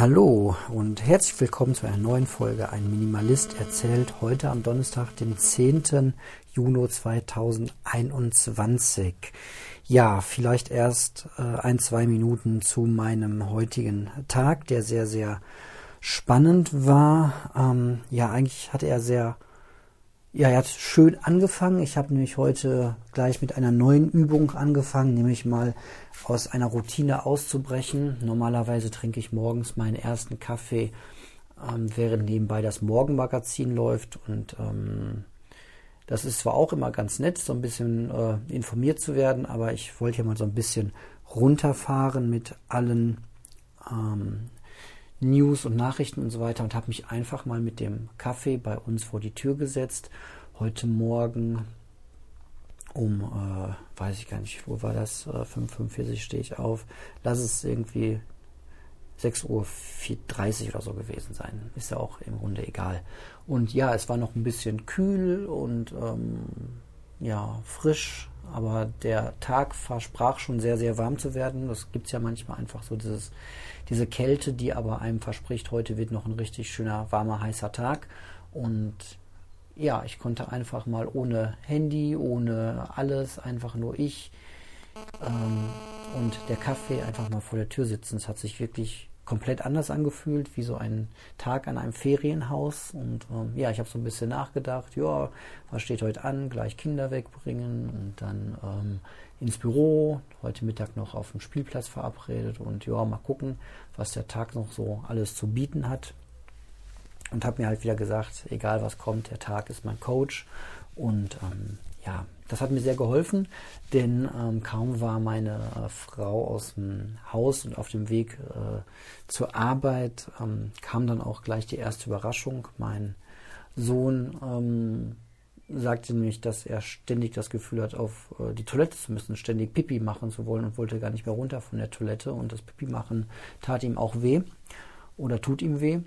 Hallo und herzlich willkommen zu einer neuen Folge Ein Minimalist erzählt heute am Donnerstag, dem 10. Juni 2021. Ja, vielleicht erst äh, ein, zwei Minuten zu meinem heutigen Tag, der sehr, sehr spannend war. Ähm, ja, eigentlich hatte er sehr ja, er hat schön angefangen. Ich habe nämlich heute gleich mit einer neuen Übung angefangen, nämlich mal aus einer Routine auszubrechen. Normalerweise trinke ich morgens meinen ersten Kaffee, ähm, während nebenbei das Morgenmagazin läuft. Und ähm, das ist zwar auch immer ganz nett, so ein bisschen äh, informiert zu werden, aber ich wollte ja mal so ein bisschen runterfahren mit allen ähm, News und Nachrichten und so weiter und habe mich einfach mal mit dem Kaffee bei uns vor die Tür gesetzt. Heute Morgen um, äh, weiß ich gar nicht, wo war das? Äh, 5.45 stehe ich auf. Lass es irgendwie 6.30 Uhr oder so gewesen sein. Ist ja auch im Grunde egal. Und ja, es war noch ein bisschen kühl und ähm, ja, frisch aber der Tag versprach schon sehr, sehr warm zu werden. Das gibt es ja manchmal einfach so, dieses, diese Kälte, die aber einem verspricht, heute wird noch ein richtig schöner, warmer, heißer Tag. Und ja, ich konnte einfach mal ohne Handy, ohne alles, einfach nur ich ähm, und der Kaffee einfach mal vor der Tür sitzen. Es hat sich wirklich komplett anders angefühlt, wie so ein Tag an einem Ferienhaus. Und ähm, ja, ich habe so ein bisschen nachgedacht, ja, was steht heute an? Gleich Kinder wegbringen und dann ähm, ins Büro, heute Mittag noch auf dem Spielplatz verabredet und ja, mal gucken, was der Tag noch so alles zu bieten hat. Und habe mir halt wieder gesagt, egal was kommt, der Tag ist mein Coach. Und ähm, ja, das hat mir sehr geholfen, denn ähm, kaum war meine äh, Frau aus dem Haus und auf dem Weg äh, zur Arbeit, ähm, kam dann auch gleich die erste Überraschung. Mein Sohn ähm, sagte nämlich, dass er ständig das Gefühl hat, auf äh, die Toilette zu müssen, ständig Pipi machen zu wollen und wollte gar nicht mehr runter von der Toilette. Und das Pipi machen tat ihm auch weh oder tut ihm weh.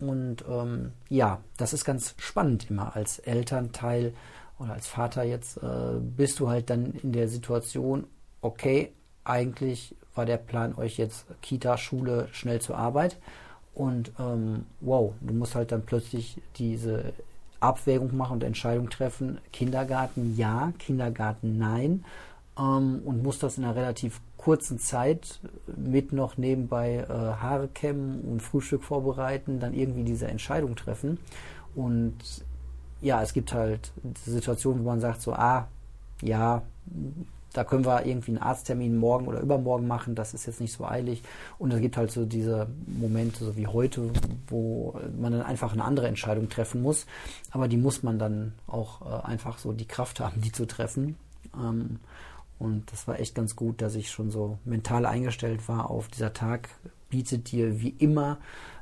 Und ähm, ja, das ist ganz spannend immer als Elternteil oder als Vater jetzt, äh, bist du halt dann in der Situation, okay, eigentlich war der Plan euch jetzt Kita, Schule, schnell zur Arbeit. Und ähm, wow, du musst halt dann plötzlich diese Abwägung machen und Entscheidung treffen. Kindergarten ja, Kindergarten nein. Ähm, und musst das in einer relativ kurzen Zeit mit noch nebenbei äh, Haare kämmen und Frühstück vorbereiten, dann irgendwie diese Entscheidung treffen. Und ja, es gibt halt Situationen, wo man sagt so, ah, ja, da können wir irgendwie einen Arzttermin morgen oder übermorgen machen, das ist jetzt nicht so eilig. Und es gibt halt so diese Momente, so wie heute, wo man dann einfach eine andere Entscheidung treffen muss. Aber die muss man dann auch äh, einfach so die Kraft haben, die zu treffen. Ähm, und das war echt ganz gut, dass ich schon so mental eingestellt war auf dieser Tag bietet dir wie immer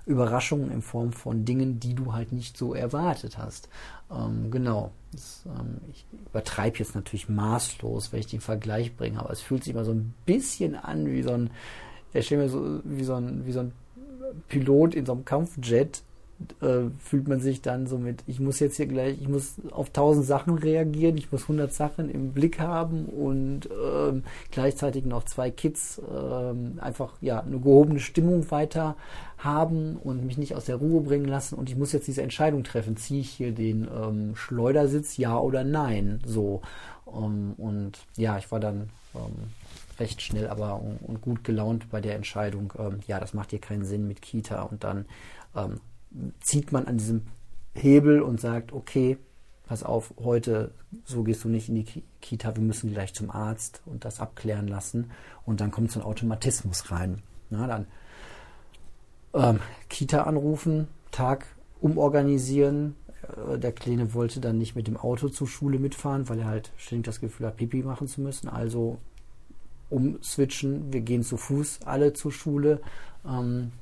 Überraschungen in Form von Dingen, die du halt nicht so erwartet hast. Ähm, genau. Das, ähm, ich übertreibe jetzt natürlich maßlos, wenn ich den Vergleich bringe, aber es fühlt sich immer so ein bisschen an wie so ein, ich stelle mir so wie so ein, wie so ein Pilot in so einem Kampfjet, äh, fühlt man sich dann so mit, ich muss jetzt hier gleich, ich muss auf tausend Sachen reagieren, ich muss hundert Sachen im Blick haben und ähm, gleichzeitig noch zwei Kids ähm, einfach ja eine gehobene Stimmung weiter haben und mich nicht aus der Ruhe bringen lassen und ich muss jetzt diese Entscheidung treffen, ziehe ich hier den ähm, Schleudersitz, ja oder nein, so. Ähm, und ja, ich war dann ähm, recht schnell aber und, und gut gelaunt bei der Entscheidung, ähm, ja, das macht hier keinen Sinn mit Kita und dann ähm, zieht man an diesem Hebel und sagt, okay, pass auf, heute so gehst du nicht in die Kita, wir müssen gleich zum Arzt und das abklären lassen. Und dann kommt so ein Automatismus rein. Na, dann ähm, Kita anrufen, Tag umorganisieren. Äh, der Kleine wollte dann nicht mit dem Auto zur Schule mitfahren, weil er halt ständig das Gefühl hat, Pipi machen zu müssen. Also umswitchen, wir gehen zu Fuß alle zur Schule. Ähm,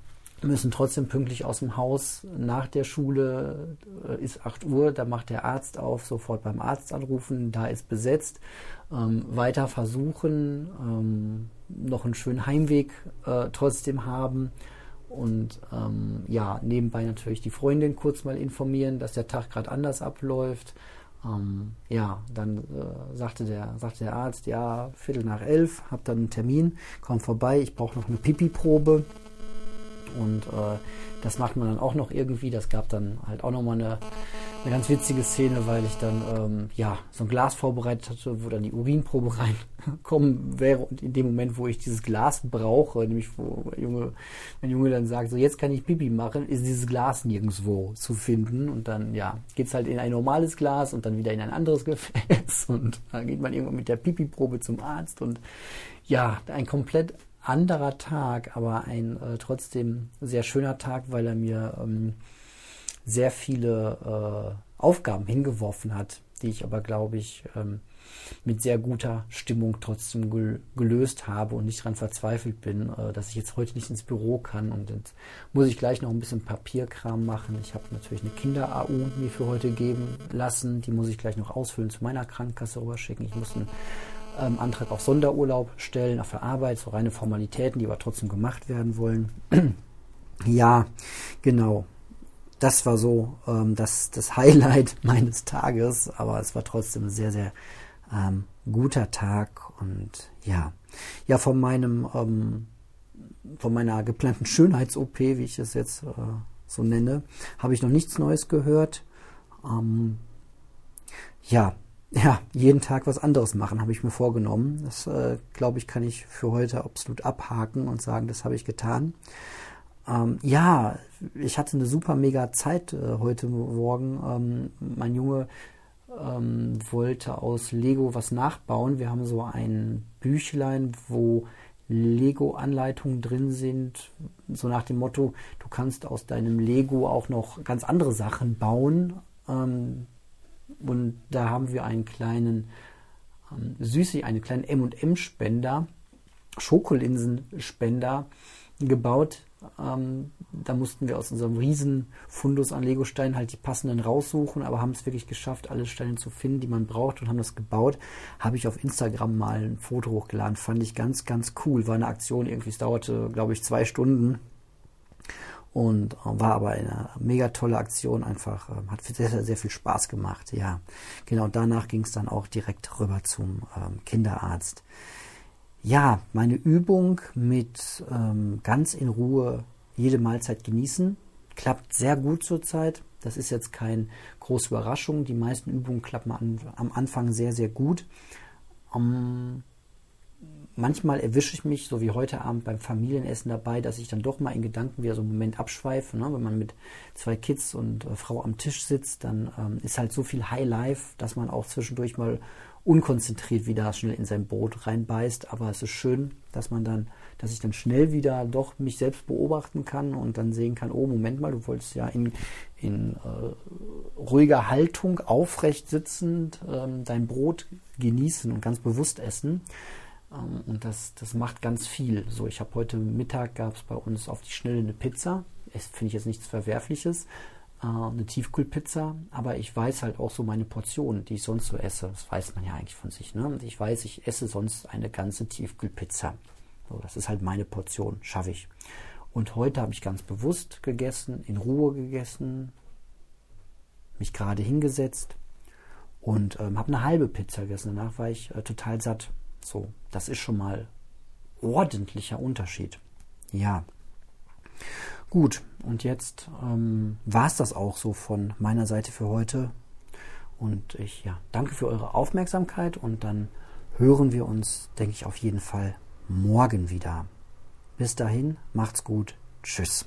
müssen trotzdem pünktlich aus dem Haus. Nach der Schule äh, ist 8 Uhr, da macht der Arzt auf, sofort beim Arzt anrufen, da ist besetzt. Ähm, weiter versuchen, ähm, noch einen schönen Heimweg äh, trotzdem haben. Und ähm, ja, nebenbei natürlich die Freundin kurz mal informieren, dass der Tag gerade anders abläuft. Ähm, ja, dann äh, sagte, der, sagte der Arzt, ja, Viertel nach elf, hab dann einen Termin, komm vorbei, ich brauche noch eine Pipi-Probe und äh, das macht man dann auch noch irgendwie. Das gab dann halt auch nochmal eine, eine ganz witzige Szene, weil ich dann ähm, ja so ein Glas vorbereitet hatte, wo dann die Urinprobe reinkommen wäre. Und in dem Moment, wo ich dieses Glas brauche, nämlich wo ein Junge, ein Junge dann sagt, so jetzt kann ich Pipi machen, ist dieses Glas nirgendwo zu finden. Und dann ja geht's halt in ein normales Glas und dann wieder in ein anderes Gefäß. Und dann geht man irgendwann mit der Pipi-Probe zum Arzt. Und ja, ein komplett anderer Tag, aber ein äh, trotzdem sehr schöner Tag, weil er mir ähm, sehr viele äh, Aufgaben hingeworfen hat, die ich aber, glaube ich, ähm, mit sehr guter Stimmung trotzdem gel gelöst habe und nicht daran verzweifelt bin, äh, dass ich jetzt heute nicht ins Büro kann. Und jetzt muss ich gleich noch ein bisschen Papierkram machen. Ich habe natürlich eine Kinder-AU mir für heute geben lassen. Die muss ich gleich noch ausfüllen, zu meiner Krankenkasse rüberschicken. Ich muss einen ähm, Antrag auf Sonderurlaub stellen, auf der Arbeit, so reine Formalitäten, die aber trotzdem gemacht werden wollen. ja, genau. Das war so ähm, das, das Highlight meines Tages, aber es war trotzdem ein sehr, sehr ähm, guter Tag und ja, ja, von meinem, ähm, von meiner geplanten Schönheits-OP, wie ich es jetzt äh, so nenne, habe ich noch nichts Neues gehört. Ähm, ja, ja, jeden Tag was anderes machen, habe ich mir vorgenommen. Das, äh, glaube ich, kann ich für heute absolut abhaken und sagen, das habe ich getan. Ähm, ja, ich hatte eine super mega Zeit äh, heute Morgen. Ähm, mein Junge ähm, wollte aus Lego was nachbauen. Wir haben so ein Büchlein, wo Lego-Anleitungen drin sind, so nach dem Motto, du kannst aus deinem Lego auch noch ganz andere Sachen bauen. Ähm, und da haben wir einen kleinen ähm, Süßi, einen kleinen M&M-Spender, Schokolinsensspender gebaut. Ähm, da mussten wir aus unserem riesen Fundus an Legosteinen halt die passenden raussuchen, aber haben es wirklich geschafft, alle Steine zu finden, die man braucht und haben das gebaut. Habe ich auf Instagram mal ein Foto hochgeladen, fand ich ganz, ganz cool. War eine Aktion, irgendwie, es dauerte, glaube ich, zwei Stunden und äh, war aber eine mega tolle Aktion, einfach äh, hat sehr, sehr viel Spaß gemacht. Ja, genau, danach ging es dann auch direkt rüber zum ähm, Kinderarzt. Ja, meine Übung mit ähm, ganz in Ruhe jede Mahlzeit genießen klappt sehr gut zurzeit. Das ist jetzt keine große Überraschung. Die meisten Übungen klappen an, am Anfang sehr, sehr gut. Um, ähm, manchmal erwische ich mich, so wie heute Abend beim Familienessen dabei, dass ich dann doch mal in Gedanken wieder so einen Moment abschweife. Ne? Wenn man mit zwei Kids und äh, Frau am Tisch sitzt, dann ähm, ist halt so viel High Life, dass man auch zwischendurch mal unkonzentriert wieder schnell in sein Brot reinbeißt. Aber es ist schön, dass man dann, dass ich dann schnell wieder doch mich selbst beobachten kann und dann sehen kann, oh Moment mal, du wolltest ja in, in äh, ruhiger Haltung, aufrecht sitzend, ähm, dein Brot genießen und ganz bewusst essen. Ähm, und das, das macht ganz viel. So, ich habe heute Mittag gab es bei uns auf die Schnelle eine Pizza. Finde ich jetzt nichts Verwerfliches. Äh, eine Tiefkühlpizza, aber ich weiß halt auch so meine Portionen, die ich sonst so esse. Das weiß man ja eigentlich von sich. Ne? Ich weiß, ich esse sonst eine ganze Tiefkühlpizza. So, das ist halt meine Portion, schaffe ich. Und heute habe ich ganz bewusst gegessen, in Ruhe gegessen, mich gerade hingesetzt und ähm, habe eine halbe Pizza gegessen. Danach war ich äh, total satt. So, das ist schon mal ordentlicher Unterschied. Ja. Gut, und jetzt ähm, war es das auch so von meiner Seite für heute. Und ich ja, danke für eure Aufmerksamkeit und dann hören wir uns, denke ich, auf jeden Fall morgen wieder. Bis dahin, macht's gut. Tschüss.